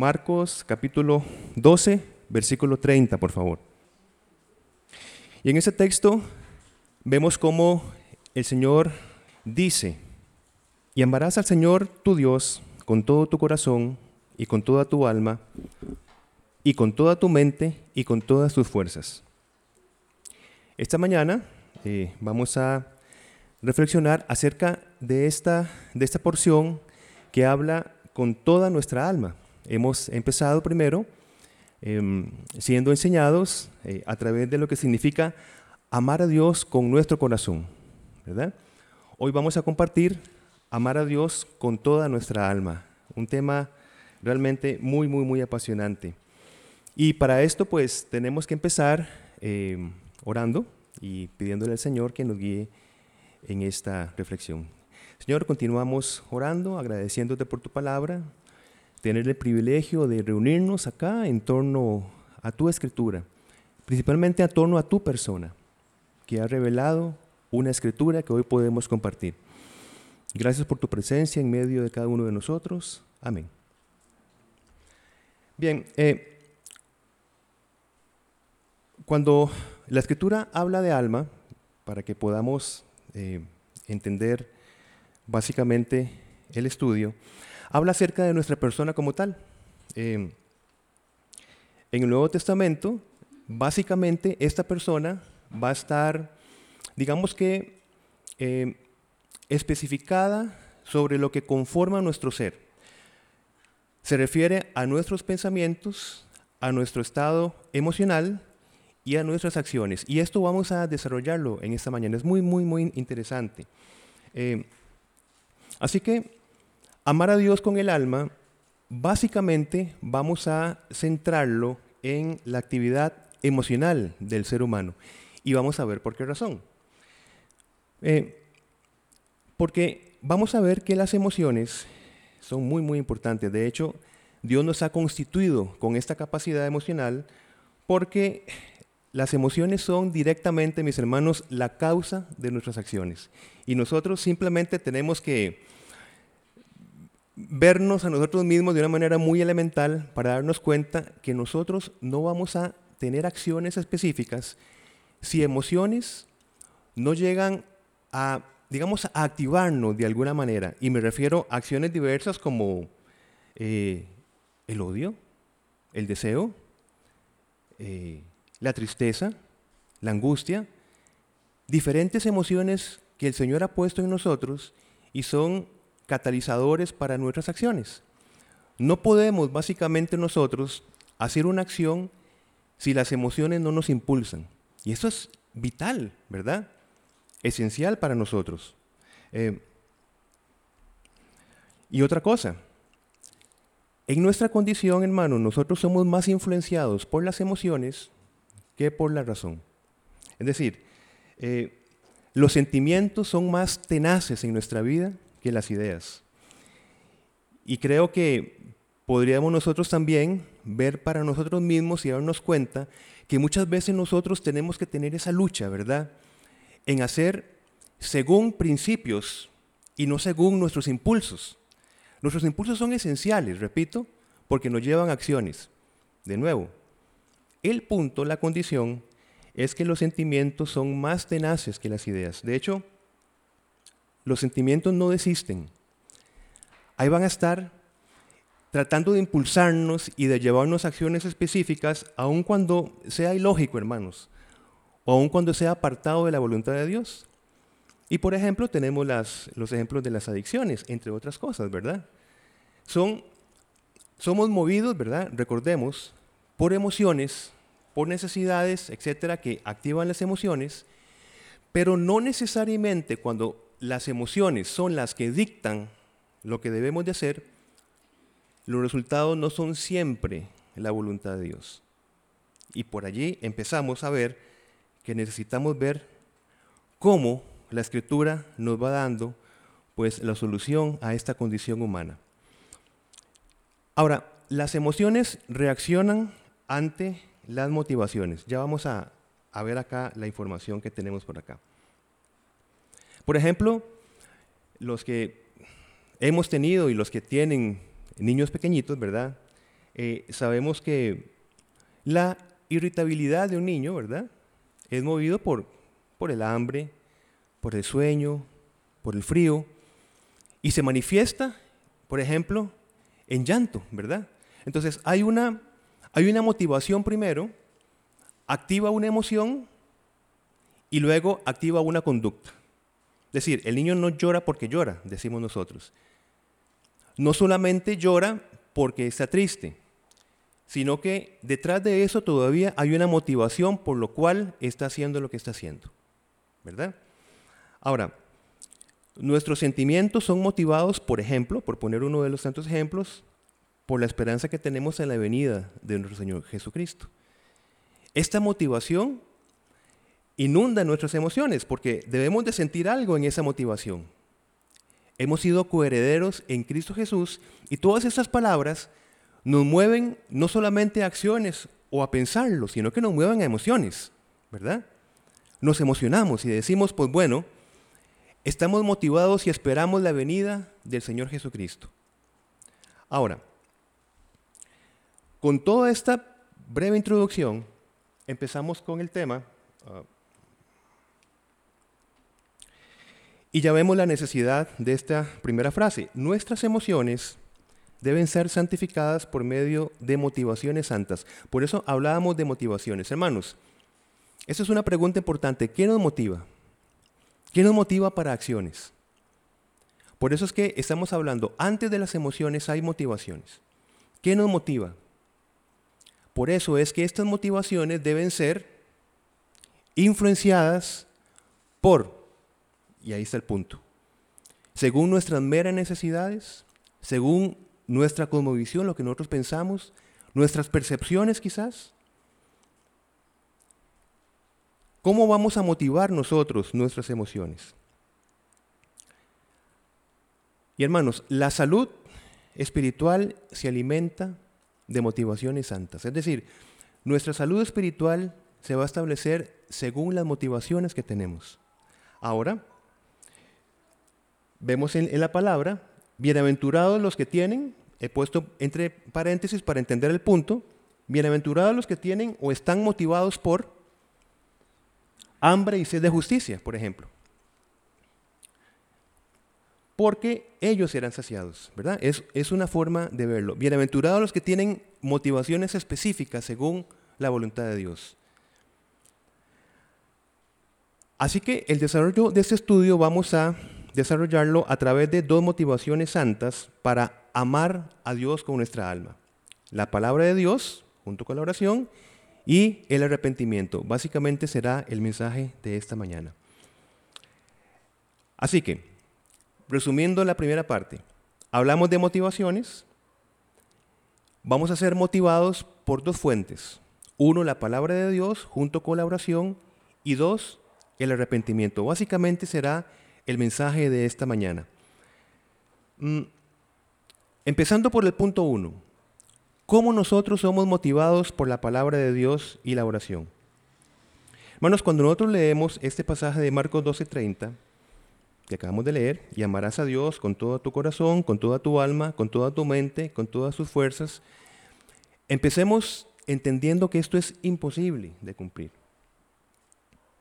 Marcos capítulo 12, versículo 30, por favor. Y en ese texto vemos cómo el Señor dice, y amarás al Señor tu Dios con todo tu corazón y con toda tu alma y con toda tu mente y con todas tus fuerzas. Esta mañana eh, vamos a reflexionar acerca de esta, de esta porción que habla con toda nuestra alma. Hemos empezado primero em, siendo enseñados eh, a través de lo que significa amar a Dios con nuestro corazón, ¿verdad? Hoy vamos a compartir amar a Dios con toda nuestra alma, un tema realmente muy, muy, muy apasionante. Y para esto pues tenemos que empezar em, orando y pidiéndole al Señor que nos guíe en esta reflexión. Señor, continuamos orando, agradeciéndote por tu palabra, tener el privilegio de reunirnos acá en torno a tu escritura, principalmente en torno a tu persona, que ha revelado una escritura que hoy podemos compartir. Gracias por tu presencia en medio de cada uno de nosotros. Amén. Bien, eh, cuando la escritura habla de alma, para que podamos eh, entender básicamente el estudio, habla acerca de nuestra persona como tal. Eh, en el Nuevo Testamento, básicamente esta persona va a estar, digamos que, eh, especificada sobre lo que conforma nuestro ser. Se refiere a nuestros pensamientos, a nuestro estado emocional y a nuestras acciones. Y esto vamos a desarrollarlo en esta mañana. Es muy, muy, muy interesante. Eh, así que amar a Dios con el alma, básicamente vamos a centrarlo en la actividad emocional del ser humano. Y vamos a ver por qué razón. Eh, porque vamos a ver que las emociones son muy, muy importantes. De hecho, Dios nos ha constituido con esta capacidad emocional porque las emociones son directamente, mis hermanos, la causa de nuestras acciones. Y nosotros simplemente tenemos que vernos a nosotros mismos de una manera muy elemental para darnos cuenta que nosotros no vamos a tener acciones específicas si emociones no llegan a, digamos, a activarnos de alguna manera. Y me refiero a acciones diversas como eh, el odio, el deseo, eh, la tristeza, la angustia, diferentes emociones que el Señor ha puesto en nosotros y son catalizadores para nuestras acciones. No podemos básicamente nosotros hacer una acción si las emociones no nos impulsan. Y eso es vital, ¿verdad? Esencial para nosotros. Eh, y otra cosa, en nuestra condición, hermano, nosotros somos más influenciados por las emociones que por la razón. Es decir, eh, los sentimientos son más tenaces en nuestra vida que las ideas. Y creo que podríamos nosotros también ver para nosotros mismos y darnos cuenta que muchas veces nosotros tenemos que tener esa lucha, ¿verdad? En hacer según principios y no según nuestros impulsos. Nuestros impulsos son esenciales, repito, porque nos llevan a acciones. De nuevo, el punto, la condición, es que los sentimientos son más tenaces que las ideas. De hecho, los sentimientos no desisten. Ahí van a estar tratando de impulsarnos y de llevarnos a acciones específicas, aun cuando sea ilógico, hermanos, o aun cuando sea apartado de la voluntad de Dios. Y por ejemplo, tenemos los ejemplos de las adicciones, entre otras cosas, ¿verdad? Son, somos movidos, ¿verdad? Recordemos, por emociones, por necesidades, etcétera, que activan las emociones, pero no necesariamente cuando las emociones son las que dictan lo que debemos de hacer, los resultados no son siempre la voluntad de Dios. Y por allí empezamos a ver que necesitamos ver cómo la escritura nos va dando pues la solución a esta condición humana. Ahora, las emociones reaccionan ante las motivaciones. Ya vamos a, ver acá la información que tenemos por acá. Por ejemplo, los que hemos tenido y los que tienen niños pequeñitos, ¿verdad? eh, sabemos que la irritabilidad de un niño, ¿verdad? Es movido por, por el hambre, por el sueño, por el frío, y se manifiesta, por ejemplo, en llanto, ¿verdad? Entonces hay una, hay una motivación primero, activa una emoción y luego activa una conducta. Decir, el niño no llora porque llora, decimos nosotros. No solamente llora porque está triste, sino que detrás de eso todavía hay una motivación por lo cual está haciendo lo que está haciendo. ¿Verdad? Ahora, nuestros sentimientos son motivados, por ejemplo, por poner uno de los tantos ejemplos, por la esperanza que tenemos en la venida de nuestro Señor Jesucristo. Esta motivación inunda nuestras emociones porque debemos de sentir algo en esa motivación. Hemos sido coherederos en Cristo Jesús y todas esas palabras nos mueven no solamente a acciones o a pensarlo, sino que nos mueven a emociones, ¿verdad? Nos emocionamos y decimos, pues bueno, estamos motivados y esperamos la venida del Señor Jesucristo. Ahora, con toda esta breve introducción, empezamos con el tema. Ah, y ya vemos la necesidad de esta primera frase. Nuestras emociones deben ser santificadas por medio de motivaciones santas. Por eso hablábamos de motivaciones. Hermanos, esa es una pregunta importante. ¿Qué nos motiva? ¿Qué nos motiva para acciones? Por eso es que estamos hablando, antes de las emociones hay motivaciones. ¿Qué nos motiva? Por eso es que estas motivaciones deben ser influenciadas por, y ahí está el punto, según nuestras meras necesidades, según nuestra cosmovisión, lo que nosotros pensamos, nuestras percepciones quizás, ¿Cómo vamos a motivar nosotros nuestras emociones? Y hermanos, la salud espiritual se alimenta de motivaciones santas. Es decir, nuestra salud espiritual se va a establecer según las motivaciones que tenemos. Ahora, vemos en, la palabra, bienaventurados los que tienen, he puesto entre paréntesis para entender el punto, bienaventurados los que tienen o están motivados por hambre y sed de justicia, por ejemplo. Porque ellos serán saciados, ¿verdad? Es, es una forma de verlo. Bienaventurados los que tienen motivaciones específicas según la voluntad de Dios. Así que el desarrollo de este estudio vamos a desarrollarlo a través de dos motivaciones santas para amar a Dios con nuestra alma. La palabra de Dios, junto con la oración, y el arrepentimiento. Básicamente será el mensaje de esta mañana. Así que, resumiendo la primera parte, hablamos de motivaciones. Vamos a ser motivados por dos fuentes. Uno, la palabra de Dios junto con la oración. Y dos, el arrepentimiento. Básicamente será el mensaje de esta mañana. Mm, empezando por el punto uno cómo nosotros somos motivados por la palabra de Dios y la oración. Hermanos, cuando nosotros leemos este pasaje de Marcos 12:30, que acabamos de leer, y amarás a Dios con todo tu corazón, con toda tu alma, con toda tu mente, con todas sus fuerzas, empecemos entendiendo que esto es imposible de cumplir.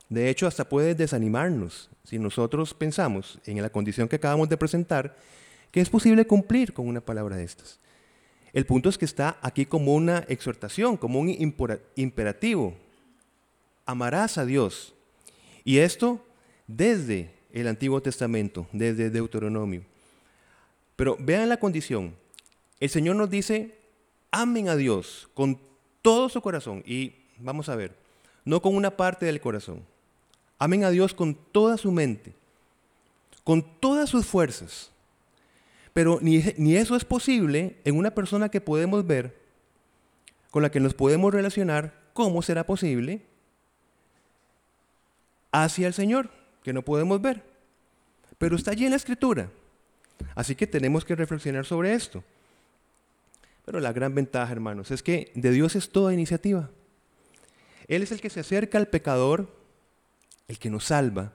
De hecho, hasta puede desanimarnos si nosotros pensamos en la condición que acabamos de presentar, que es posible cumplir con una palabra de estas. El punto es que está aquí como una exhortación, como un imperativo. Amarás a Dios. Y esto desde el Antiguo Testamento, desde Deuteronomio. Pero vean la condición. El Señor nos dice, amen a Dios con todo su corazón. Y vamos a ver, no con una parte del corazón. Amen a Dios con toda su mente, con todas sus fuerzas. Pero ni, eso es posible en una persona que podemos ver, con la que nos podemos relacionar, ¿cómo será posible? Hacia el Señor, que no podemos ver. Pero está allí en la Escritura. Así que tenemos que reflexionar sobre esto. Pero la gran ventaja, hermanos, es que de Dios es toda iniciativa. Él es el que se acerca al pecador, el que nos salva,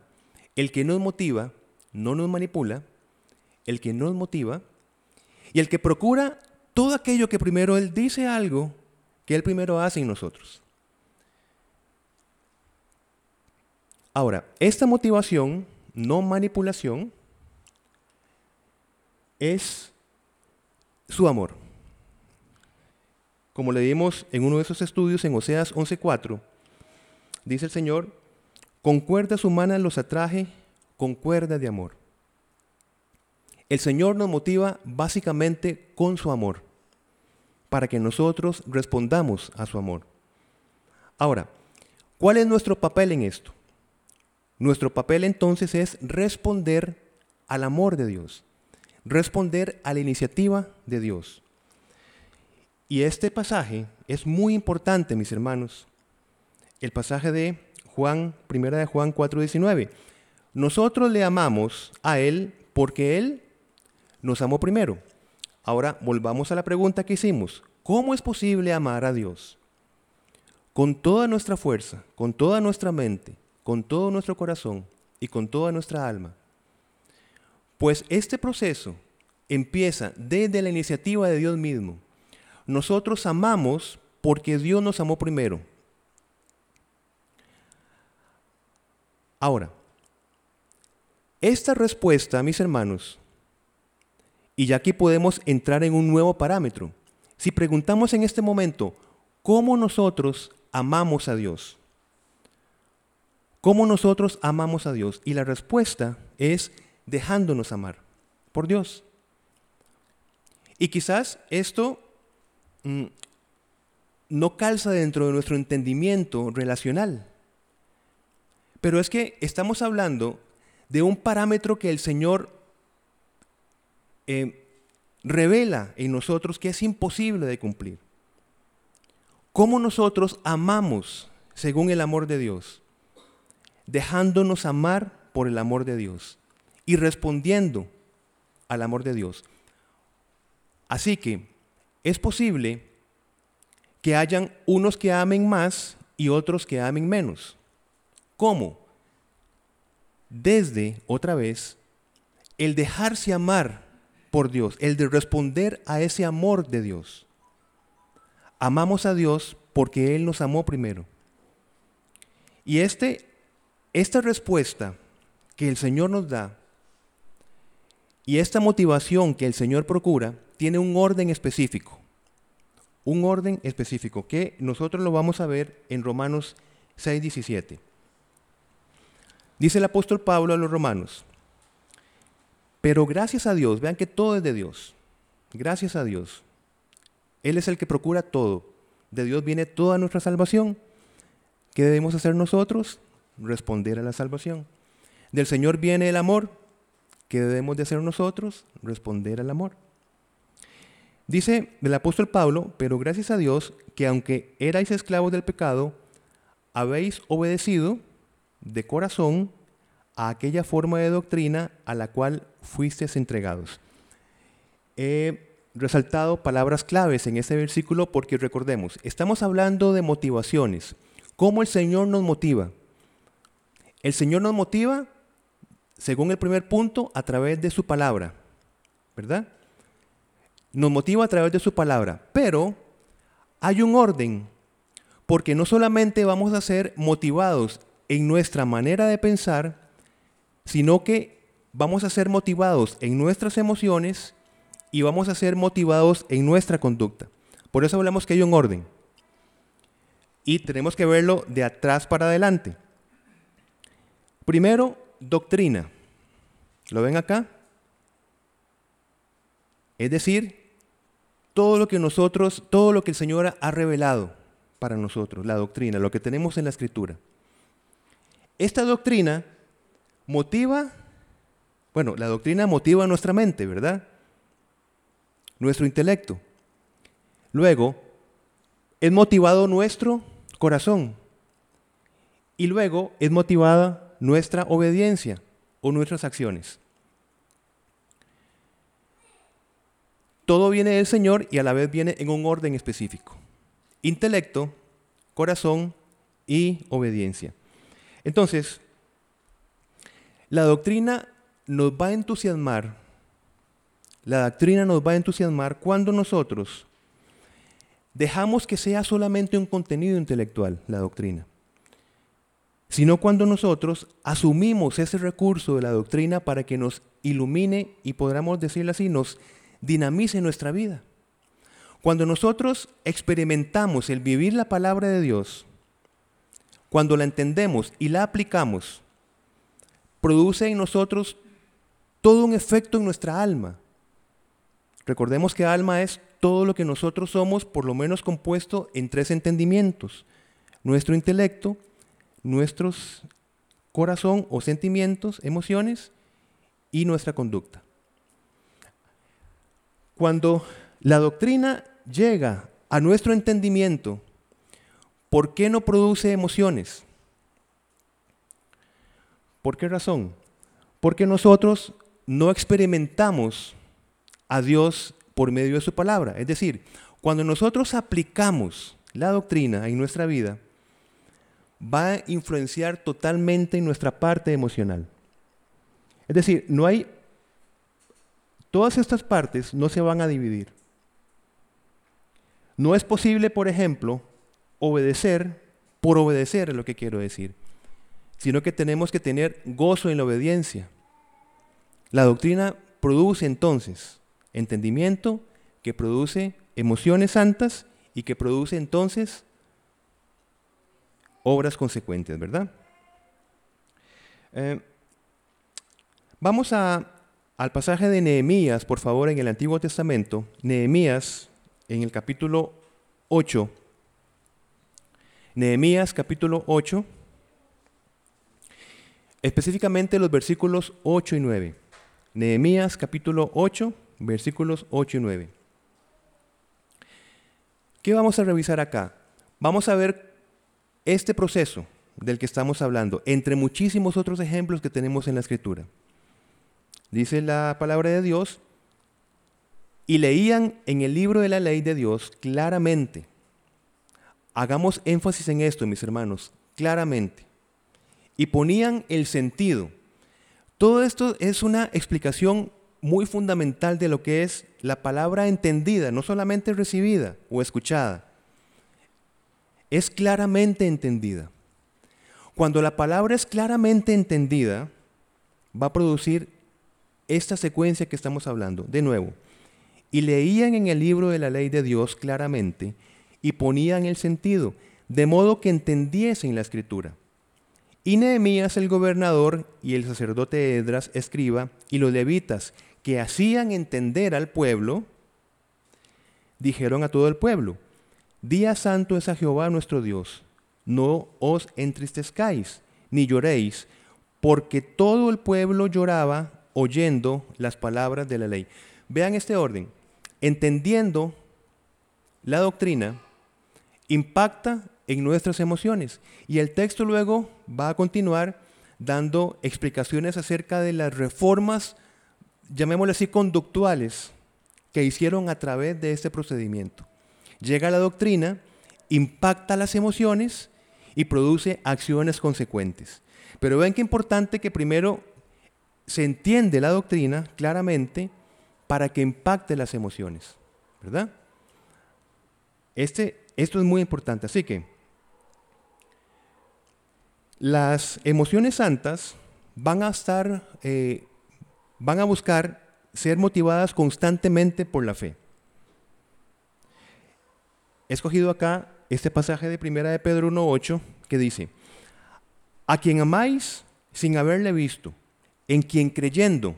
el que nos motiva, no nos manipula, el que nos motiva y el que procura todo aquello que primero Él dice algo que Él primero hace en nosotros. Ahora, esta motivación, no manipulación, es su amor. Como le dimos en uno de esos estudios en Oseas 11:4, dice el Señor, con cuerdas humanas los atraje con cuerdas de amor. El Señor nos motiva básicamente con su amor, para que nosotros respondamos a su amor. Ahora, ¿cuál es nuestro papel en esto? Nuestro papel entonces es responder al amor de Dios, responder a la iniciativa de Dios. Y este pasaje es muy importante, mis hermanos. El pasaje de Juan, primera de Juan 4:19. Nosotros le amamos a él porque él nos amó primero. Ahora volvamos a la pregunta que hicimos. ¿Cómo es posible amar a Dios? Con toda nuestra fuerza, con toda nuestra mente, con todo nuestro corazón y con toda nuestra alma. Pues este proceso empieza desde la iniciativa de Dios mismo. Nosotros amamos porque Dios nos amó primero. Ahora, esta respuesta, mis hermanos, y ya aquí podemos entrar en un nuevo parámetro. Si preguntamos en este momento, ¿cómo nosotros amamos a Dios? ¿Cómo nosotros amamos a Dios? Y la respuesta es dejándonos amar por Dios. Y quizás esto mm, no calza dentro de nuestro entendimiento relacional. Pero es que estamos hablando de un parámetro que el Señor eh, revela en nosotros que es imposible de cumplir. ¿Cómo nosotros amamos según el amor de Dios? dejándonos amar por el amor de Dios y respondiendo al amor de Dios. Así que es posible que hayan unos que amen más y otros que amen menos. ¿Cómo? Desde, otra vez, el dejarse amar por Dios, el de responder a ese amor de Dios. Amamos a Dios porque Él nos amó primero. Y este esta respuesta que el Señor nos da y esta motivación que el Señor procura tiene un orden específico. Un orden específico que nosotros lo vamos a ver en Romanos 6:17. Dice el apóstol Pablo a los romanos, pero gracias a Dios, vean que todo es de Dios, gracias a Dios. Él es el que procura todo. De Dios viene toda nuestra salvación. ¿Qué debemos hacer nosotros? responder a la salvación. Del Señor viene el amor. ¿Qué debemos de hacer nosotros? Responder al amor. Dice el apóstol Pablo, pero gracias a Dios que aunque erais esclavos del pecado, habéis obedecido de corazón a aquella forma de doctrina a la cual fuisteis entregados. He resaltado palabras claves en este versículo porque recordemos, estamos hablando de motivaciones, cómo el Señor nos motiva. El Señor nos motiva, según el primer punto, a través de su palabra, ¿verdad? Nos motiva a través de su palabra, pero hay un orden, porque no solamente vamos a ser motivados en nuestra manera de pensar, sino que vamos a ser motivados en nuestras emociones y vamos a ser motivados en nuestra conducta. Por eso hablamos que hay un orden. Y tenemos que verlo de atrás para adelante. Primero, doctrina. ¿Lo ven acá? Es decir, todo lo que nosotros, todo lo que el Señor ha revelado para nosotros, la doctrina, lo que tenemos en la Escritura. Esta doctrina motiva, bueno, la doctrina motiva nuestra mente, ¿verdad? Nuestro intelecto. Luego, es motivado nuestro corazón. Y luego es motivada nuestra obediencia o nuestras acciones. Todo viene del Señor y a la vez viene en un orden específico. Intelecto, corazón y obediencia. Entonces, la doctrina nos va a entusiasmar la doctrina nos va a entusiasmar cuando nosotros dejamos que sea solamente un contenido intelectual, la doctrina, sino cuando nosotros asumimos ese recurso de la doctrina para que nos ilumine y podamos decirlo así, nos dinamice nuestra vida. Cuando nosotros experimentamos el vivir la palabra de Dios, cuando la entendemos y la aplicamos, produce en nosotros todo un efecto en nuestra alma. Recordemos que alma es todo lo que nosotros somos, por lo menos compuesto en tres entendimientos. Nuestro intelecto, nuestros corazón o sentimientos, emociones y nuestra conducta. Cuando la doctrina llega a nuestro entendimiento, ¿por qué no produce emociones? ¿Por qué razón? Porque nosotros no experimentamos a Dios por medio de su palabra. Es decir, cuando nosotros aplicamos la doctrina en nuestra vida, va a influenciar totalmente en nuestra parte emocional. Es decir, no hay, todas estas partes no se van a dividir. No es posible, por ejemplo, obedecer por obedecer, es lo que quiero decir, sino que tenemos que tener gozo en la obediencia. La doctrina produce entonces entendimiento, que produce emociones santas y que produce entonces obras consecuentes, ¿verdad? Eh, Vamos a, al pasaje de Nehemías, por favor, en el Antiguo Testamento. Nehemías, en el capítulo 8. Nehemías, capítulo 8. Específicamente los versículos 8 y 9. Nehemías, capítulo 8, versículos 8 y 9. ¿Qué vamos a revisar acá? Vamos a ver este proceso del que estamos hablando, entre muchísimos otros ejemplos que tenemos en la Escritura dice la palabra de Dios, y leían en el libro de la ley de Dios claramente. Hagamos énfasis en esto, mis hermanos, claramente. Y ponían el sentido. Todo esto es una explicación muy fundamental de lo que es la palabra entendida, no solamente recibida o escuchada. Es claramente entendida. Cuando la palabra es claramente entendida, va a producir esta secuencia que estamos hablando. De nuevo, y leían en el libro de la ley de Dios claramente y ponían el sentido, de modo que entendiesen la escritura. Y Nehemías el gobernador y el sacerdote Edras escriba y los levitas que hacían entender al pueblo, dijeron a todo el pueblo, Día santo es a Jehová nuestro Dios, no os entristezcáis, ni lloréis, porque todo el pueblo lloraba oyendo las palabras de la ley. Vean este orden. Entendiendo la doctrina impacta en nuestras emociones. Y el texto luego va a continuar dando explicaciones acerca de las reformas, llamémosle así, conductuales que hicieron a través de este procedimiento. Llega la doctrina, impacta las emociones y produce acciones consecuentes. Pero ven qué importante que primero se entiende la doctrina claramente para que impacte las emociones, ¿verdad? Este, esto es muy importante, así que las emociones santas van a estar, eh, van a buscar ser motivadas constantemente por la fe. He escogido acá este pasaje de Primera de Pedro 1.8 que dice, a quien amáis sin haberle visto, en quien creyendo,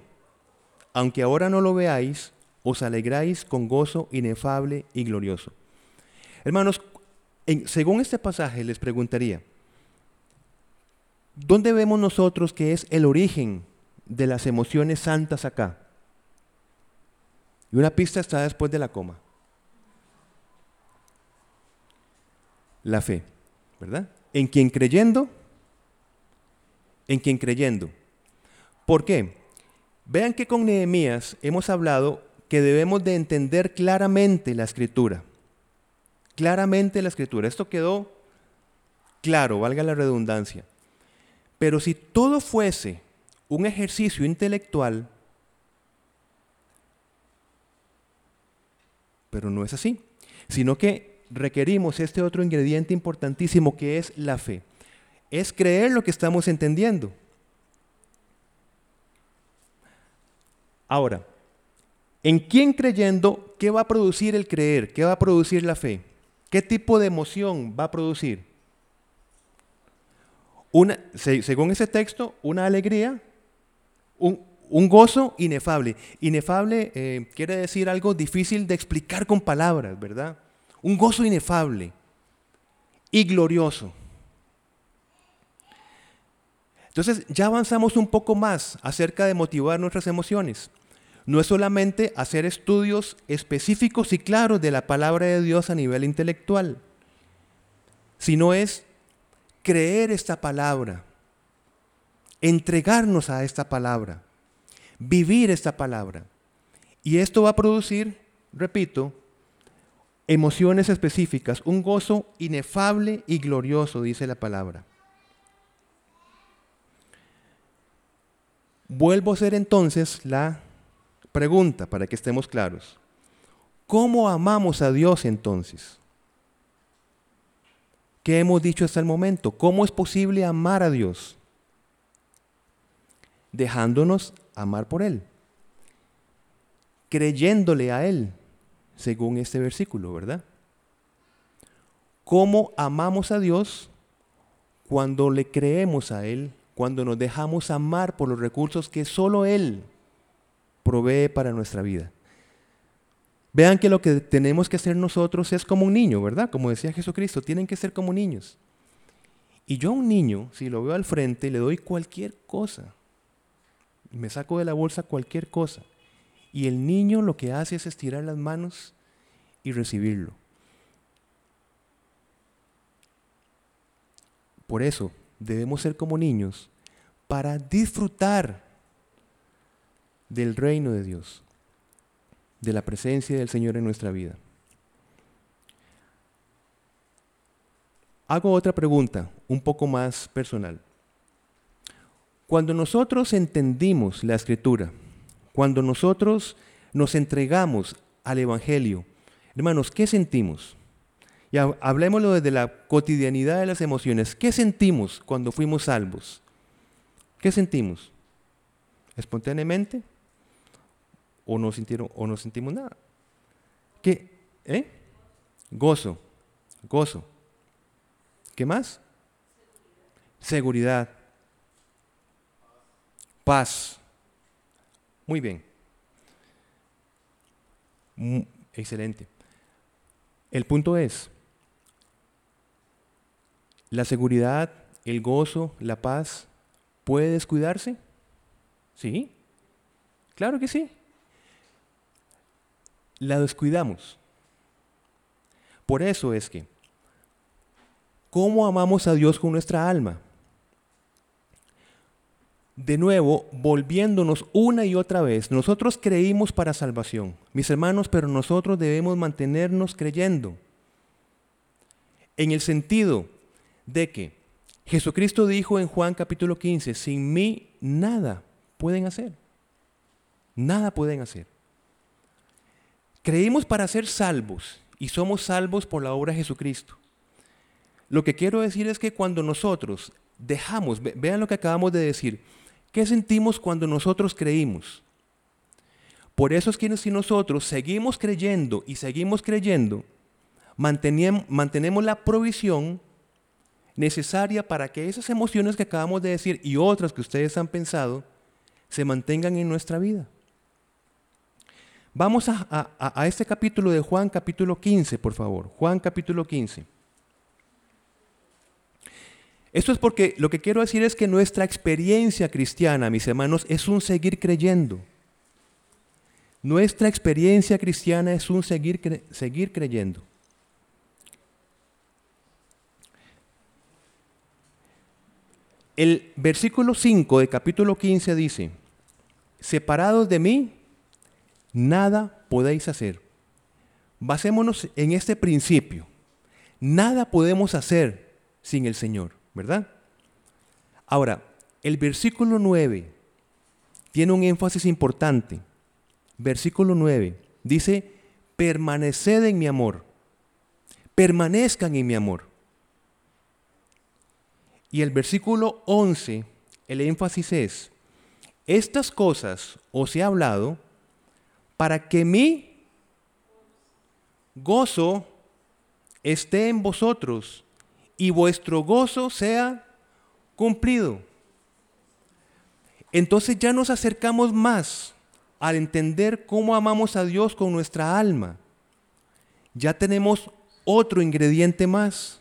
aunque ahora no lo veáis, os alegráis con gozo inefable y glorioso. Hermanos, según este pasaje les preguntaría, ¿dónde vemos nosotros que es el origen de las emociones santas acá? Y una pista está después de la coma. La fe, ¿verdad? En quien creyendo, en quien creyendo. ¿Por qué? Vean que con Nehemías hemos hablado que debemos de entender claramente la escritura. Claramente la escritura. Esto quedó claro, valga la redundancia. Pero si todo fuese un ejercicio intelectual, pero no es así, sino que requerimos este otro ingrediente importantísimo que es la fe. Es creer lo que estamos entendiendo. Ahora, ¿en quién creyendo qué va a producir el creer? ¿Qué va a producir la fe? ¿Qué tipo de emoción va a producir? Una, según ese texto, una alegría, un, gozo inefable. Inefable eh, quiere decir algo difícil de explicar con palabras, ¿verdad? Un gozo inefable y glorioso. Entonces ya avanzamos un poco más acerca de motivar nuestras emociones. No es solamente hacer estudios específicos y claros de la palabra de Dios a nivel intelectual, sino es creer esta palabra, entregarnos a esta palabra, vivir esta palabra. Y esto va a producir, repito, emociones específicas, un gozo inefable y glorioso, dice la palabra. Vuelvo a hacer entonces la pregunta para que estemos claros. ¿Cómo amamos a Dios entonces? ¿Qué hemos dicho hasta el momento? ¿Cómo es posible amar a Dios? Dejándonos amar por Él. Creyéndole a Él, según este versículo, ¿verdad? ¿Cómo amamos a Dios cuando le creemos a Él, cuando nos dejamos amar por los recursos que solo Él provee para nuestra vida? Vean que lo que tenemos que hacer nosotros es como un niño, ¿verdad? Como decía Jesucristo, tienen que ser como niños. Y yo a un niño, si lo veo al frente, le doy cualquier cosa. Me saco de la bolsa cualquier cosa. Y el niño lo que hace es estirar las manos y recibirlo. Por eso debemos ser como niños para disfrutar del reino de Dios de la presencia del Señor en nuestra vida. Hago otra pregunta, un poco más personal. Cuando nosotros entendimos la escritura, cuando nosotros nos entregamos al Evangelio, hermanos, ¿qué sentimos? Y hablemoslo desde la cotidianidad de las emociones. ¿Qué sentimos cuando fuimos salvos? ¿Qué sentimos? ¿Espontáneamente? O no sintieron o no sentimos nada. ¿Qué? ¿Eh? Gozo, gozo. ¿Qué más? Seguridad. Paz. Muy bien. Mm, excelente. El punto es, la seguridad, el gozo, la paz, ¿puede descuidarse? Sí. Claro que sí la descuidamos. Por eso es que, ¿cómo amamos a Dios con nuestra alma? De nuevo, volviéndonos una y otra vez, nosotros creímos para salvación, mis hermanos, pero nosotros debemos mantenernos creyendo. En el sentido de que Jesucristo dijo en Juan capítulo 15, sin mí nada pueden hacer. Nada pueden hacer. Creímos para ser salvos y somos salvos por la obra de Jesucristo. Lo que quiero decir es que cuando nosotros dejamos, vean lo que acabamos de decir, ¿qué sentimos cuando nosotros creímos? Por eso es que si nosotros seguimos creyendo y seguimos creyendo, mantenemos la provisión necesaria para que esas emociones que acabamos de decir y otras que ustedes han pensado se mantengan en nuestra vida. Vamos a, este capítulo de Juan, capítulo 15, por favor. Juan, capítulo 15. Esto es porque lo que quiero decir es que nuestra experiencia cristiana, mis hermanos, es un seguir creyendo. Nuestra experiencia cristiana es un seguir, seguir creyendo. El versículo 5 de capítulo 15 dice, separados de mí, nada podéis hacer. Basémonos en este principio. Nada podemos hacer sin el Señor, ¿verdad? Ahora, el versículo 9 tiene un énfasis importante. Versículo 9 dice, permaneced en mi amor. Permanezcan en mi amor. Y el versículo 11, el énfasis es, estas cosas os he hablado para que mi gozo esté en vosotros y vuestro gozo sea cumplido. Entonces ya nos acercamos más al entender cómo amamos a Dios con nuestra alma. Ya tenemos otro ingrediente más.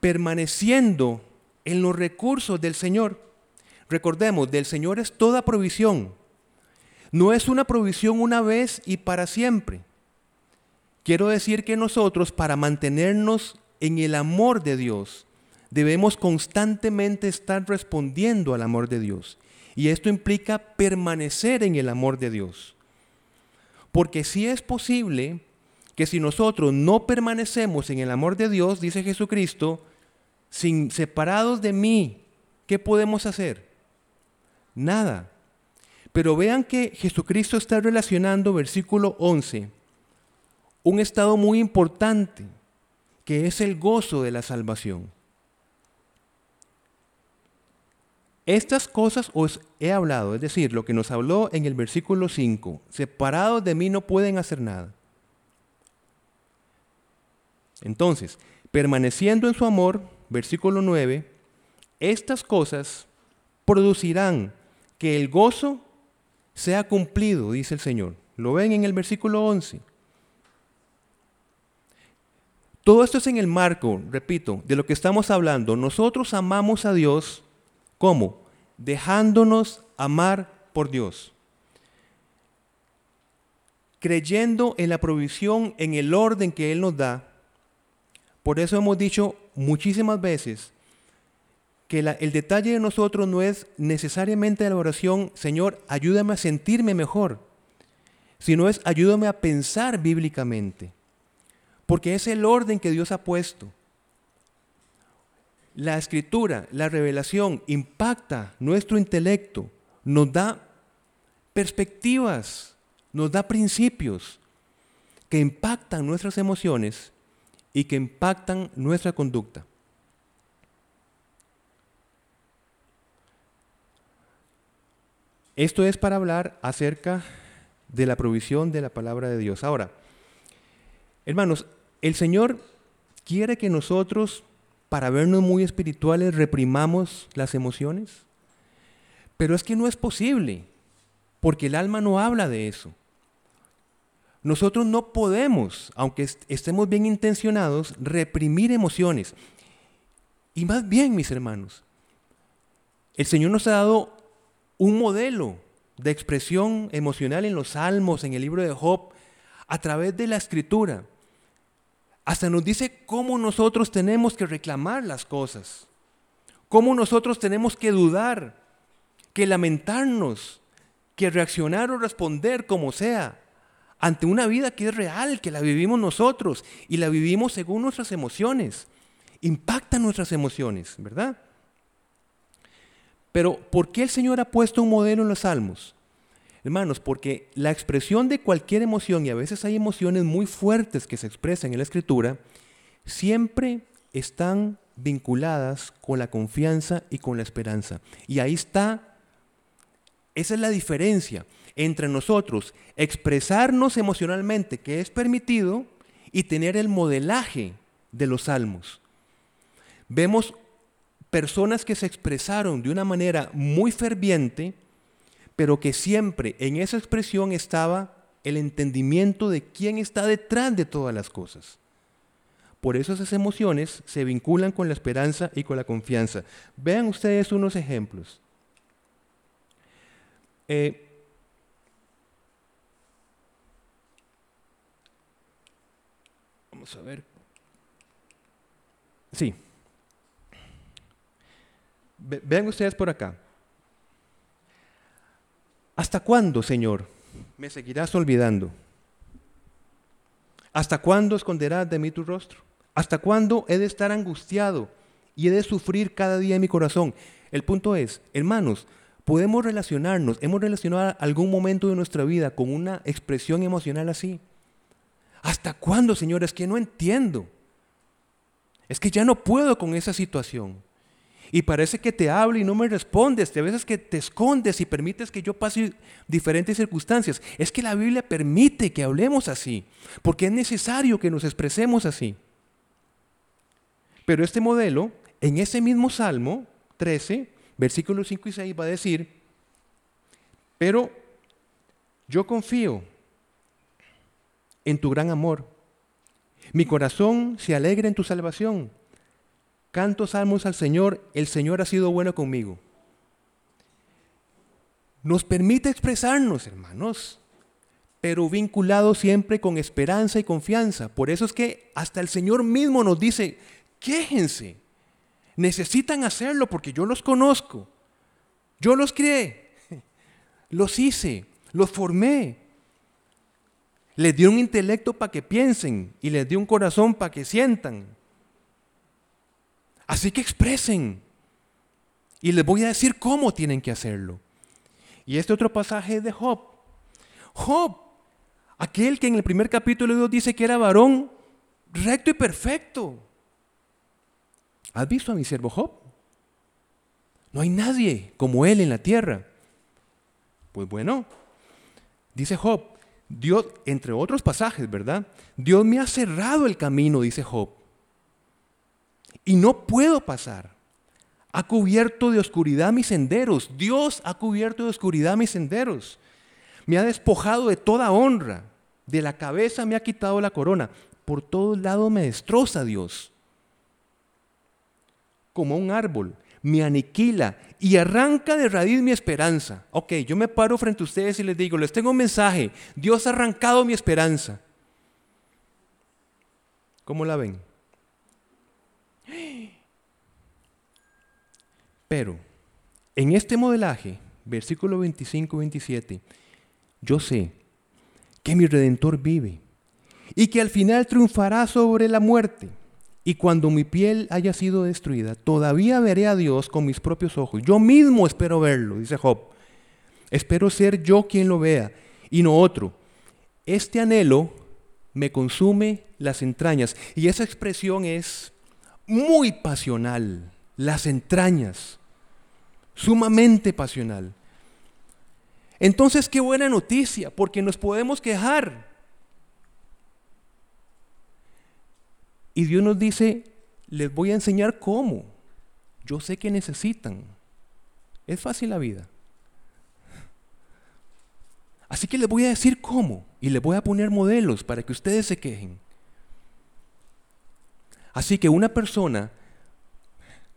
Permaneciendo en los recursos del Señor. Recordemos, del Señor es toda provisión. No es una provisión una vez y para siempre. Quiero decir que nosotros, para mantenernos en el amor de Dios, debemos constantemente estar respondiendo al amor de Dios. Y esto implica permanecer en el amor de Dios. Porque si es posible que si nosotros no permanecemos en el amor de Dios, dice Jesucristo, sin separados de mí, ¿qué podemos hacer? Nada. Pero vean que Jesucristo está relacionando, versículo 11, un estado muy importante, que es el gozo de la salvación. Estas cosas os he hablado, es decir, lo que nos habló en el versículo 5, separados de mí no pueden hacer nada. Entonces, permaneciendo en su amor, versículo 9, estas cosas producirán que el gozo sea cumplido, dice el Señor. Lo ven en el versículo 11. Todo esto es en el marco, repito, de lo que estamos hablando. Nosotros amamos a Dios ¿Cómo? Dejándonos amar por Dios. Creyendo en la provisión, en el orden que Él nos da. Por eso hemos dicho muchísimas veces que el detalle de nosotros no es necesariamente la oración, Señor, ayúdame a sentirme mejor, sino es ayúdame a pensar bíblicamente, porque es el orden que Dios ha puesto. La escritura, la revelación impacta nuestro intelecto, nos da perspectivas, nos da principios que impactan nuestras emociones y que impactan nuestra conducta. Esto es para hablar acerca de la provisión de la palabra de Dios. Ahora, hermanos, el Señor quiere que nosotros para vernos muy espirituales reprimamos las emociones? Pero es que no es posible, porque el alma no habla de eso. Nosotros no podemos, aunque estemos bien intencionados, reprimir emociones. Y más bien, mis hermanos, el Señor nos ha dado un modelo de expresión emocional en los salmos, en el libro de Job, a través de la escritura. Hasta nos dice cómo nosotros tenemos que reclamar las cosas, cómo nosotros tenemos que dudar, que lamentarnos, que reaccionar o responder como sea ante una vida que es real, que la vivimos nosotros y la vivimos según nuestras emociones. Impacta nuestras emociones, ¿verdad? Pero ¿por qué el Señor ha puesto un modelo en los salmos? Hermanos, porque la expresión de cualquier emoción, y a veces hay emociones muy fuertes que se expresan en la escritura, siempre están vinculadas con la confianza y con la esperanza. Y ahí está, esa es la diferencia entre nosotros, expresarnos emocionalmente, que es permitido, y tener el modelaje de los salmos. Vemos personas que se expresaron de una manera muy ferviente, pero que siempre en esa expresión estaba el entendimiento de quién está detrás de todas las cosas. Por eso esas emociones se vinculan con la esperanza y con la confianza. Vean ustedes unos ejemplos. Eh, vamos a ver. Sí. Vean ustedes por acá. ¿Hasta cuándo, Señor, me seguirás olvidando? ¿Hasta cuándo esconderás de mí tu rostro? ¿Hasta cuándo he de estar angustiado y he de sufrir cada día en mi corazón? El punto es, hermanos, podemos relacionarnos, hemos relacionado algún momento de nuestra vida con una expresión emocional así. ¿Hasta cuándo, Señor? Es que no entiendo. Es que ya no puedo con esa situación. Y parece que te hablo y no me respondes. De veces que te escondes y permites que yo pase diferentes circunstancias. Es que la Biblia permite que hablemos así. Porque es necesario que nos expresemos así. Pero este modelo, en ese mismo Salmo 13, versículos 5 y 6, va a decir, pero yo confío en tu gran amor. Mi corazón se alegra en tu salvación. Canto salmos al Señor, el Señor ha sido bueno conmigo. Nos permite expresarnos, hermanos, pero vinculado siempre con esperanza y confianza. Por eso es que hasta el Señor mismo nos dice, quéjense, necesitan hacerlo porque yo los conozco, yo los crié, los hice, los formé. Les di un intelecto para que piensen y les di un corazón para que sientan. Así que expresen. Y les voy a decir cómo tienen que hacerlo. Y este otro pasaje es de Job. Job, aquel que en el primer capítulo de Dios dice que era varón recto y perfecto. ¿Has visto a mi siervo Job? No hay nadie como él en la tierra. Pues bueno, dice Job, Dios, entre otros pasajes, ¿verdad? Dios me ha cerrado el camino, dice Job y no puedo pasar. Ha cubierto de oscuridad mis senderos. Dios ha cubierto de oscuridad mis senderos. Me ha despojado de toda honra. De la cabeza me ha quitado la corona. Por todos lados me destroza Dios. Como un árbol, me aniquila y arranca de raíz mi esperanza. Ok, yo me paro frente a ustedes y les digo, les tengo un mensaje. Dios ha arrancado mi esperanza. ¿Cómo la ven? Pero en este modelaje, versículo 25-27, yo sé que mi redentor vive y que al final triunfará sobre la muerte. Y cuando mi piel haya sido destruida, todavía veré a Dios con mis propios ojos. Yo mismo espero verlo, dice Job. Espero ser yo quien lo vea y no otro. Este anhelo me consume las entrañas. Y esa expresión es muy pasional, las entrañas, sumamente pasional. Entonces, qué buena noticia, porque nos podemos quejar. Y Dios nos dice, les voy a enseñar cómo. Yo sé que necesitan. Es fácil la vida. Así que les voy a decir cómo y les voy a poner modelos para que ustedes se quejen. Así que una persona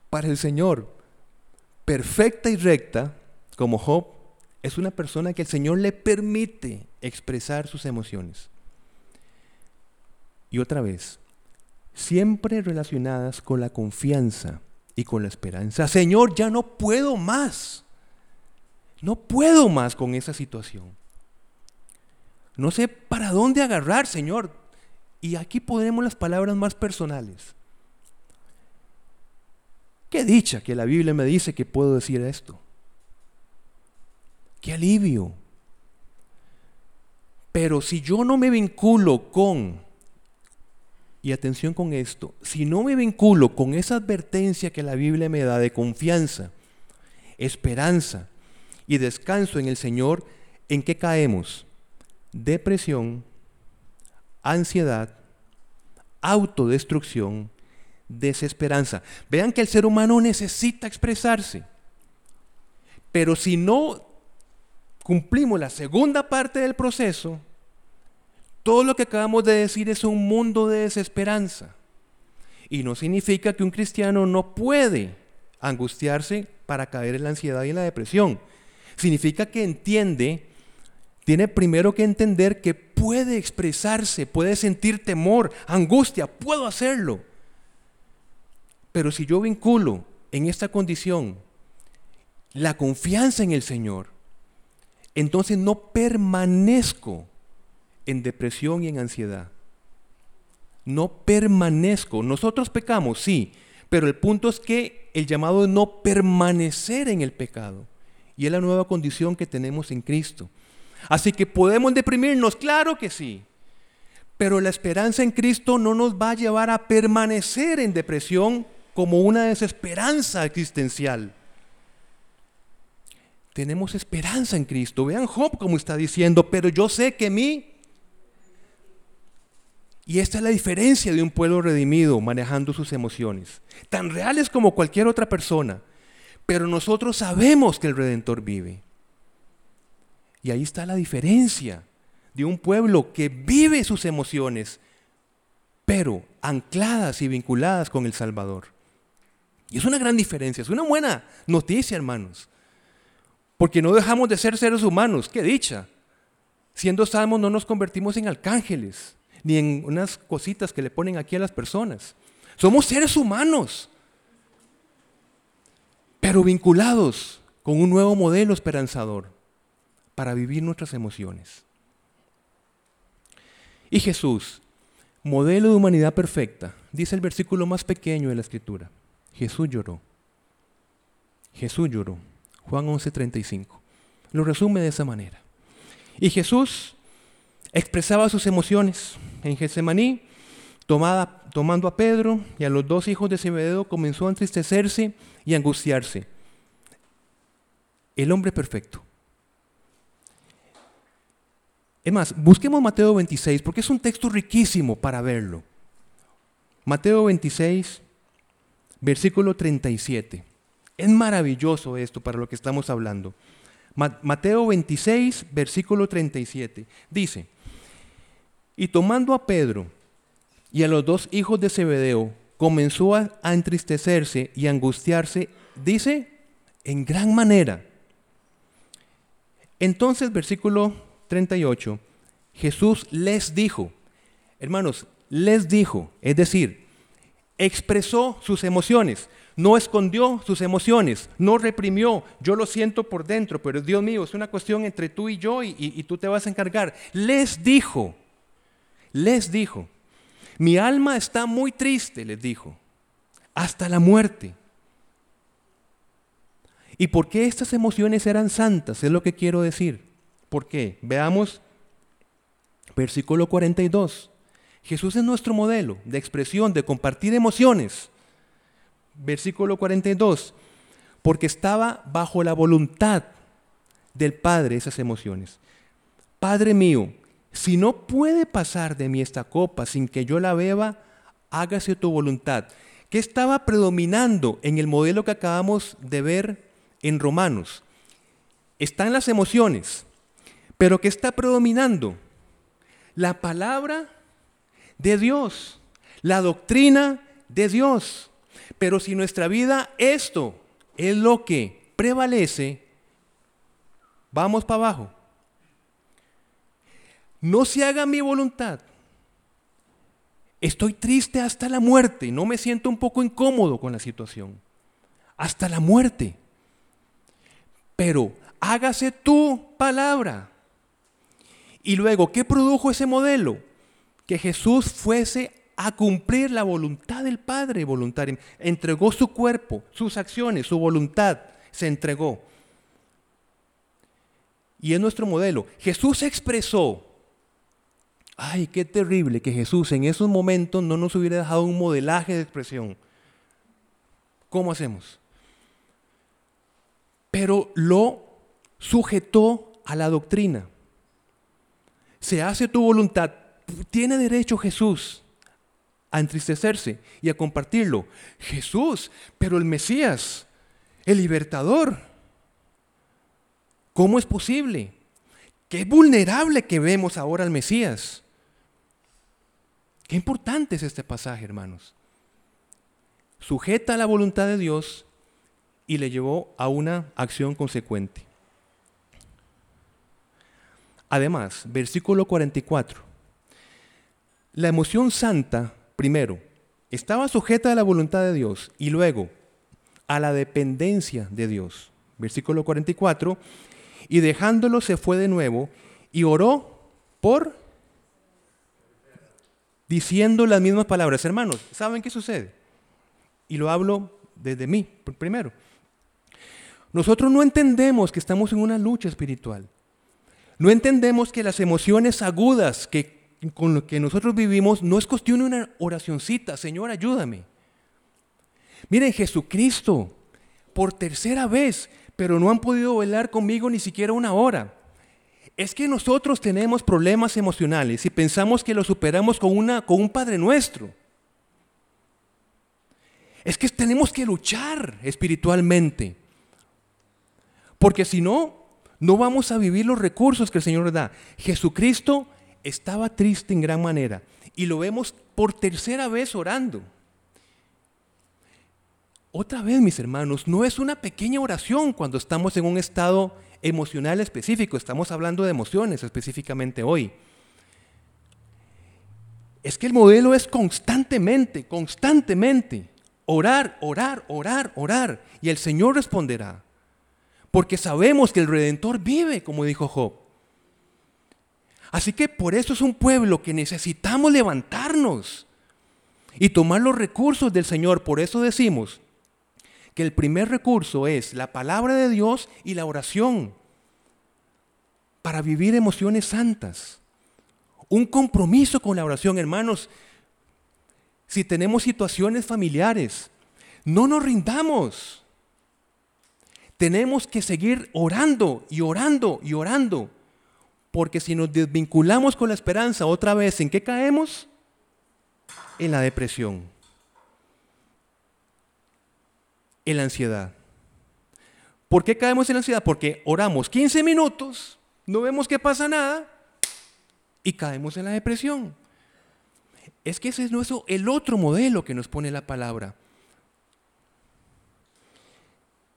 para el Señor perfecta y recta, como Job, es una persona que el Señor le permite expresar sus emociones. Y otra vez, siempre relacionadas con la confianza y con la esperanza. Señor, ya no puedo más. No puedo más con esa situación. No sé para dónde agarrar, Señor. Y aquí podremos las palabras más personales. Qué dicha que la Biblia me dice que puedo decir esto. Qué alivio. Pero si yo no me vinculo con, y atención con esto, si no me vinculo con esa advertencia que la Biblia me da de confianza, esperanza y descanso en el Señor, ¿en qué caemos? Depresión, ansiedad, autodestrucción, desesperanza. Vean que el ser humano necesita expresarse. Pero si no cumplimos la segunda parte del proceso, todo lo que acabamos de decir es un mundo de desesperanza. Y no significa que un cristiano no puede angustiarse para caer en la ansiedad y en la depresión. Significa que entiende tiene primero que entender que puede expresarse, puede sentir temor, angustia, puedo hacerlo. Pero si yo vinculo en esta condición la confianza en el Señor, entonces no permanezco en depresión y en ansiedad. No permanezco. Nosotros pecamos, sí, pero el punto es que el llamado es no permanecer en el pecado. y es la nueva condición que tenemos en Cristo. Así que podemos deprimirnos, claro que sí. Pero la esperanza en Cristo no nos va a llevar a permanecer en depresión como una desesperanza existencial. Tenemos esperanza en Cristo. Vean Job como está diciendo, pero yo sé que mí... Y esta es la diferencia de un pueblo redimido manejando sus emociones, tan reales como cualquier otra persona. Pero nosotros sabemos que el Redentor vive. Y ahí está la diferencia de un pueblo que vive sus emociones, pero ancladas y vinculadas con el Salvador. Y es una gran diferencia, es una buena noticia, hermanos. Porque no dejamos de ser seres humanos, qué dicha. Siendo salmos no nos convertimos en arcángeles, ni en unas cositas que le ponen aquí a las personas. Somos seres humanos pero vinculados con un nuevo modelo esperanzador para vivir nuestras emociones. Y Jesús, modelo de humanidad perfecta, dice el versículo más pequeño de la escritura. Jesús lloró. Jesús lloró. Juan 11:35. Lo resume de esa manera. Y Jesús expresaba sus emociones. En Getsemaní, tomando a Pedro y a los dos hijos de Zebedeo, comenzó a entristecerse y angustiarse. El hombre perfecto. Es más, busquemos Mateo 26 porque es un texto riquísimo para verlo. Mateo 26, versículo 37. Es maravilloso esto para lo que estamos hablando. Mateo 26, versículo 37. Dice, y tomando a Pedro y a los dos hijos de Zebedeo, comenzó a, entristecerse y angustiarse, dice, en gran manera. Entonces, versículo 38, Jesús les dijo, hermanos, les dijo, es decir, expresó sus emociones, no escondió sus emociones, no reprimió, yo lo siento por dentro, pero Dios mío, es una cuestión entre tú y yo y, tú te vas a encargar. Les dijo, les dijo, mi alma está muy triste, les dijo, hasta la muerte. ¿Y por qué estas emociones eran santas? Es lo que quiero decir. ¿Por qué? Veamos versículo 42. Jesús es nuestro modelo de expresión, de compartir emociones. Versículo 42. Porque estaba bajo la voluntad del Padre esas emociones. Padre mío, si no puede pasar de mí esta copa sin que yo la beba, hágase tu voluntad. ¿Qué estaba predominando en el modelo que acabamos de ver en Romanos? Están las emociones, pero ¿qué está predominando? La palabra de Dios, la doctrina de Dios. Pero si nuestra vida esto es lo que prevalece, vamos para abajo no se haga mi voluntad. Estoy triste hasta la muerte, no me siento un poco incómodo con la situación. Hasta la muerte. Pero hágase tu palabra. Y luego, ¿qué produjo ese modelo? Que Jesús fuese a cumplir la voluntad del Padre voluntario. Entregó su cuerpo, sus acciones, su voluntad, se entregó. Y es nuestro modelo. Jesús expresó Ay, qué terrible que Jesús en esos momentos no nos hubiera dejado un modelaje de expresión. ¿Cómo hacemos? Pero lo sujetó a la doctrina. Se hace tu voluntad. Tiene derecho Jesús a entristecerse y a compartirlo. Jesús, pero el Mesías, el libertador. ¿Cómo es posible? Qué vulnerable que vemos ahora al Mesías. Qué importante es este pasaje, hermanos. Sujeta a la voluntad de Dios y le llevó a una acción consecuente. Además, versículo 44. La emoción santa, primero, estaba sujeta a la voluntad de Dios y luego a la dependencia de Dios. Versículo 44. Y dejándolo se fue de nuevo y oró por diciendo las mismas palabras. Hermanos, ¿saben qué sucede? Y lo hablo desde mí primero. nosotros no entendemos que estamos en una lucha espiritual. No entendemos que las emociones agudas que, con lo que nosotros vivimos no es cuestión de una oracioncita, Señor, ayúdame. Miren, Jesucristo, por tercera vez, pero no han podido velar conmigo ni siquiera una hora. Es que nosotros tenemos problemas emocionales y pensamos que los superamos con, una, con un Padre nuestro. Es que tenemos que luchar espiritualmente. Porque si no, no vamos a vivir los recursos que el Señor da. Jesucristo estaba triste en gran manera y lo vemos por tercera vez orando. Otra vez, mis hermanos, no es una pequeña oración cuando estamos en un estado emocional específico, estamos hablando de emociones específicamente hoy. Es que el modelo es constantemente, constantemente, orar, orar, orar, orar, y el Señor responderá. Porque sabemos que el Redentor vive, como dijo Job. Así que por eso es un pueblo que necesitamos levantarnos y tomar los recursos del Señor. Por eso decimos que el primer recurso es la palabra de Dios y la oración para vivir emociones santas. Un compromiso con la oración, hermanos. Si tenemos situaciones familiares, no nos rindamos. Tenemos que seguir orando y orando y orando porque si nos desvinculamos con la esperanza otra vez, ¿en qué caemos? En la depresión, en la ansiedad. ¿Por qué caemos en la ansiedad? Porque oramos 15 minutos, no vemos que pasa nada y caemos en la depresión. Es que ese es nuestro, el otro modelo que nos pone la palabra.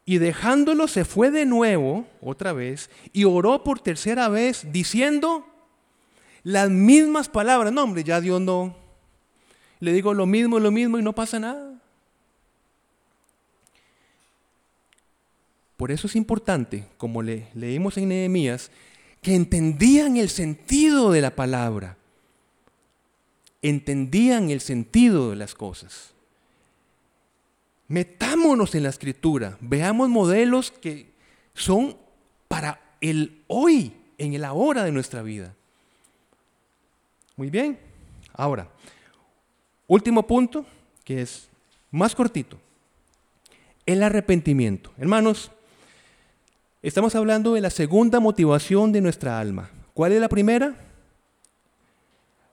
Y dejándolo se fue de nuevo, otra vez, y oró por tercera vez diciendo las mismas palabras. No, hombre, ya Dios no. Le digo lo mismo, lo mismo y no pasa nada. Por eso es importante, como le, leímos en Nehemías, que entendían el sentido de la palabra. Entendían el sentido de las cosas. Metámonos en la escritura, veamos modelos que son para el hoy, en el ahora de nuestra vida. Muy bien, ahora, último punto, que es más cortito, el arrepentimiento. Hermanos, estamos hablando de la segunda motivación de nuestra alma. ¿Cuál es la primera?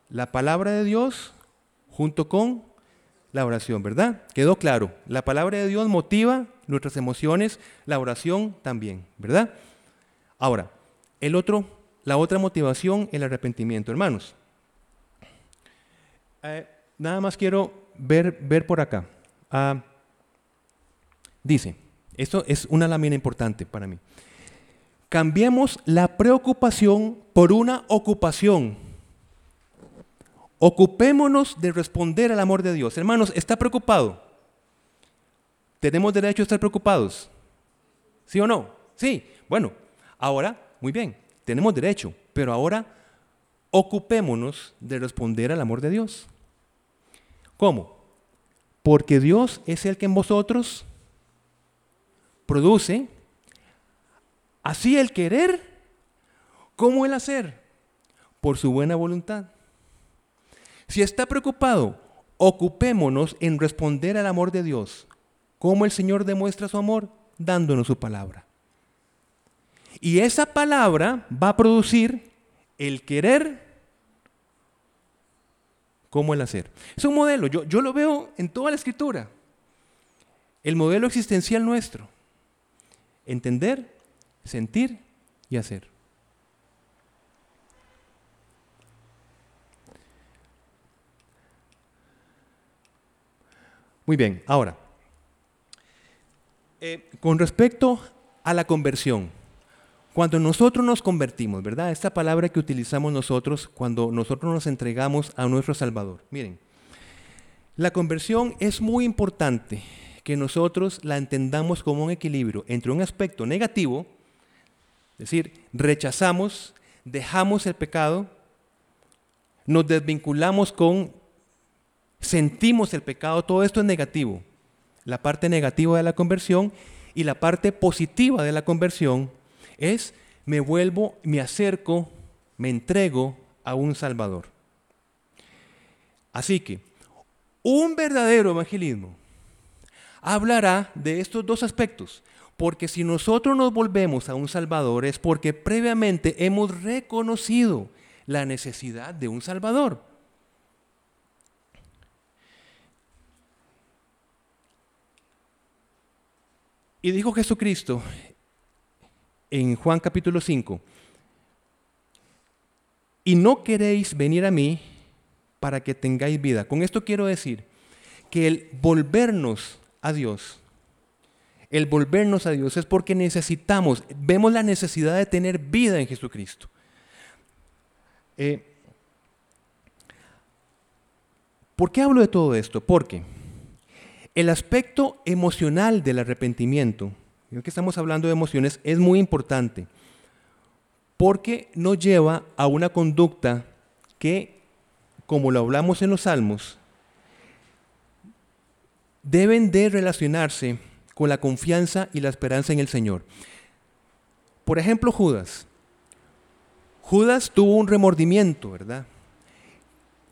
La palabra de Dios junto con la oración, ¿verdad? Quedó claro. La palabra de Dios motiva nuestras emociones, la oración también, ¿verdad? Ahora, el otro, la otra motivación, el arrepentimiento, hermanos. Eh, nada más quiero ver, ver por acá. Ah, dice, esto es una lámina importante para mí. Cambiemos la preocupación por una ocupación. Ocupémonos de responder al amor de Dios. Hermanos, ¿está preocupado? ¿Tenemos derecho a estar preocupados? ¿Sí o no? Sí. Bueno, ahora, muy bien, tenemos derecho, pero ahora ocupémonos de responder al amor de Dios. ¿Cómo? Porque Dios es el que en vosotros produce así el querer como el hacer, por su buena voluntad. Si está preocupado, ocupémonos en responder al amor de Dios. ¿Cómo el Señor demuestra su amor? Dándonos su palabra. Y esa palabra va a producir el querer como el hacer. Es un modelo, yo, yo lo veo en toda la escritura. El modelo existencial nuestro. Entender, sentir y hacer. Muy bien, ahora, eh, con respecto a la conversión, cuando nosotros nos convertimos, ¿verdad? Esta palabra que utilizamos nosotros cuando nosotros nos entregamos a nuestro Salvador. Miren, la conversión es muy importante que nosotros la entendamos como un equilibrio entre un aspecto negativo, es decir, rechazamos, dejamos el pecado, nos desvinculamos con sentimos el pecado, todo esto es negativo, la parte negativa de la conversión, y la parte positiva de la conversión es me vuelvo, me acerco, me entrego a un Salvador. Así que un verdadero evangelismo hablará de estos dos aspectos, porque si nosotros nos volvemos a un Salvador es porque previamente hemos reconocido la necesidad de un Salvador. Y dijo Jesucristo en Juan capítulo 5, y no queréis venir a mí para que tengáis vida. Con esto quiero decir que el volvernos a Dios, el volvernos a Dios es porque necesitamos, vemos la necesidad de tener vida en Jesucristo. Eh, ¿Por qué hablo de todo esto? Porque el aspecto emocional del arrepentimiento, que estamos hablando de emociones, es muy importante porque nos lleva a una conducta que, como lo hablamos en los salmos, deben de relacionarse con la confianza y la esperanza en el Señor. Por ejemplo, Judas. Judas tuvo un remordimiento, ¿verdad?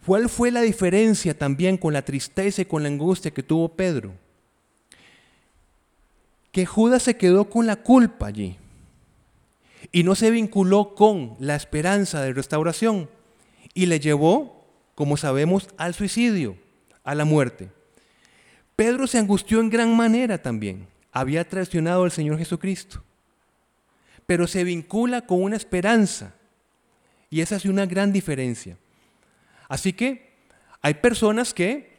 ¿Cuál fue la diferencia también con la tristeza y con la angustia que tuvo Pedro? Que Judas se quedó con la culpa allí y no se vinculó con la esperanza de restauración y le llevó, como sabemos, al suicidio, a la muerte. Pedro se angustió en gran manera también. Había traicionado al Señor Jesucristo. Pero se vincula con una esperanza. Y esa es una gran diferencia. Así que hay personas que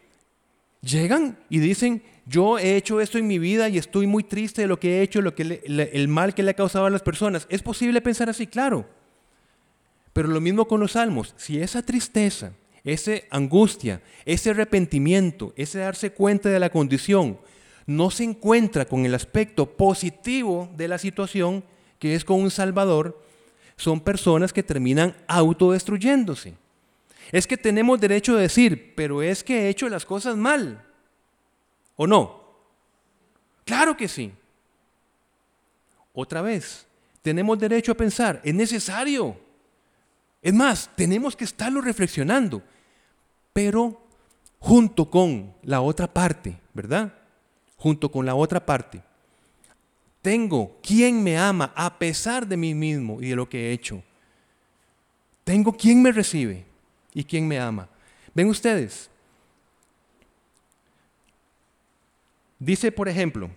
llegan y dicen, yo he hecho esto en mi vida y estoy muy triste de lo que he hecho, lo que el mal que le ha causado a las personas. ¿Es posible pensar así? Claro. Pero lo mismo con los salmos. Si esa tristeza, esa angustia, ese arrepentimiento, ese darse cuenta de la condición, no se encuentra con el aspecto positivo de la situación, que es con un Salvador, son personas que terminan autodestruyéndose. Es que tenemos derecho a decir, pero es que he hecho las cosas mal. ¿O no? Claro que sí. Otra vez, tenemos derecho a pensar, es necesario. Es más, tenemos que estarlo reflexionando, pero junto con la otra parte, ¿verdad? Junto con la otra parte. Tengo quien me ama a pesar de mí mismo y de lo que he hecho. Tengo quien me recibe y quien me ama. Ven ustedes. Dice, por ejemplo,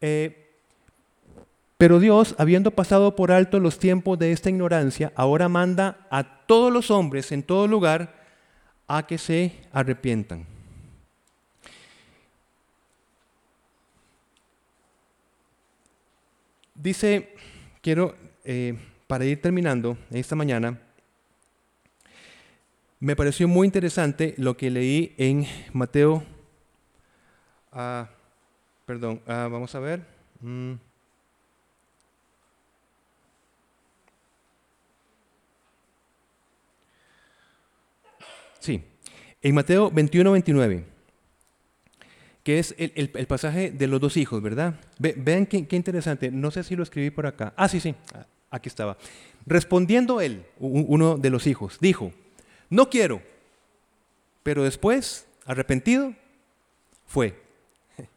eh, pero Dios, habiendo pasado por alto los tiempos de esta ignorancia, ahora manda a todos los hombres en todo lugar a que se arrepientan. Dice, quiero eh, para ir terminando esta mañana, me pareció muy interesante lo que leí en Mateo, ah, perdón, ah, vamos a ver. Mm. Sí, en Mateo 21, 29, que es el, pasaje de los dos hijos, ¿verdad? vean qué, qué interesante, no sé si lo escribí por acá. Ah, sí, sí, Aquí estaba. Respondiendo él, uno de los hijos, dijo, no quiero. Pero después, arrepentido, fue.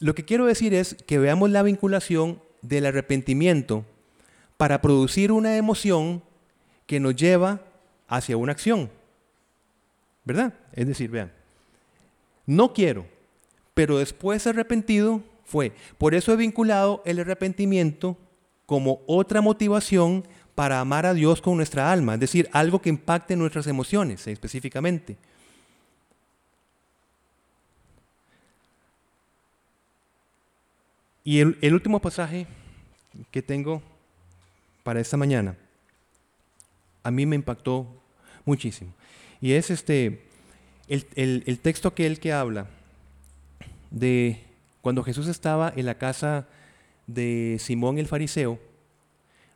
Lo que quiero decir es que veamos la vinculación del arrepentimiento para producir una emoción que nos lleva hacia una acción. ¿Verdad? Es decir, vean, no quiero, pero después arrepentido fue. Por eso he vinculado el arrepentimiento como otra motivación para amar a Dios con nuestra alma, es decir, algo que impacte nuestras emociones específicamente. Y el, último pasaje que tengo para esta mañana, a mí me impactó muchísimo. Y es este, el, el texto aquel que habla de cuando Jesús estaba en la casa de Simón el fariseo,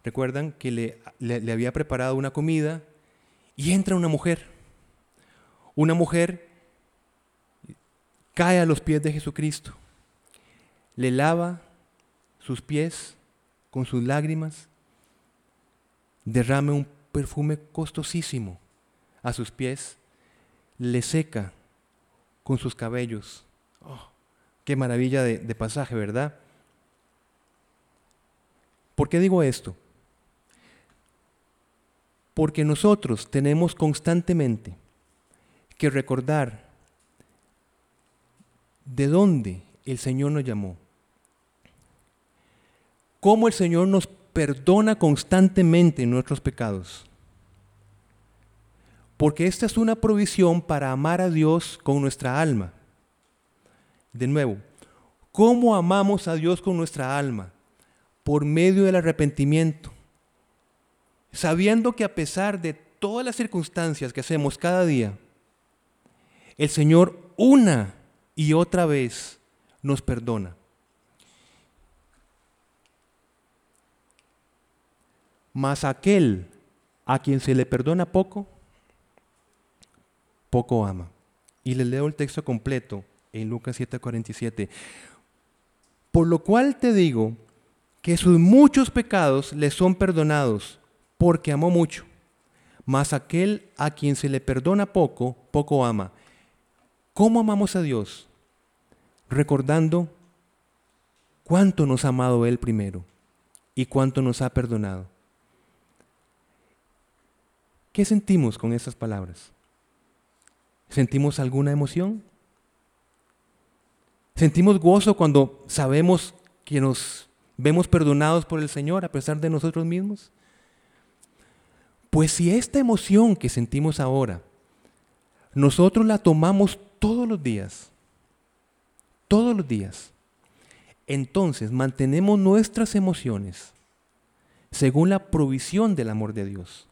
recuerdan que le, había preparado una comida y entra una mujer, una mujer cae a los pies de Jesucristo, le lava sus pies con sus lágrimas, derrame un perfume costosísimo a sus pies, le seca con sus cabellos. Qué maravilla de pasaje, ¿verdad? ¿Por qué digo esto? Porque nosotros tenemos constantemente que recordar de dónde el Señor nos llamó. Cómo el Señor nos perdona constantemente nuestros pecados. Porque esta es una provisión para amar a Dios con nuestra alma. De nuevo, ¿cómo amamos a Dios con nuestra alma? Por medio del arrepentimiento. Sabiendo que a pesar de todas las circunstancias que hacemos cada día, el Señor una y otra vez nos perdona. Mas aquel a quien se le perdona poco, poco ama. Y le leo el texto completo en Lucas 7:47. Por lo cual te digo que sus muchos pecados le son perdonados, porque amó mucho. Mas aquel a quien se le perdona poco, poco ama. ¿Cómo amamos a Dios? Recordando cuánto nos ha amado Él primero y cuánto nos ha perdonado. ¿Qué sentimos con estas palabras? ¿Sentimos alguna emoción? ¿Sentimos gozo cuando sabemos que nos vemos perdonados por el Señor a pesar de nosotros mismos? Pues si esta emoción que sentimos ahora, nosotros la tomamos todos los días, todos los días, entonces mantenemos nuestras emociones según la provisión del amor de Dios.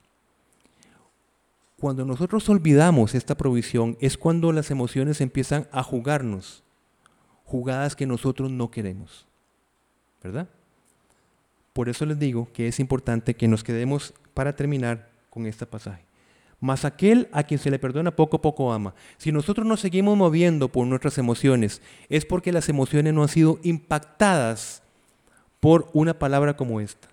Cuando nosotros olvidamos esta provisión es cuando las emociones empiezan a jugarnos, jugadas que nosotros no queremos. ¿Verdad? Por eso les digo que es importante que nos quedemos para terminar con este pasaje. Mas aquel a quien se le perdona poco poco ama. Si nosotros nos seguimos moviendo por nuestras emociones, es porque las emociones no han sido impactadas por una palabra como esta.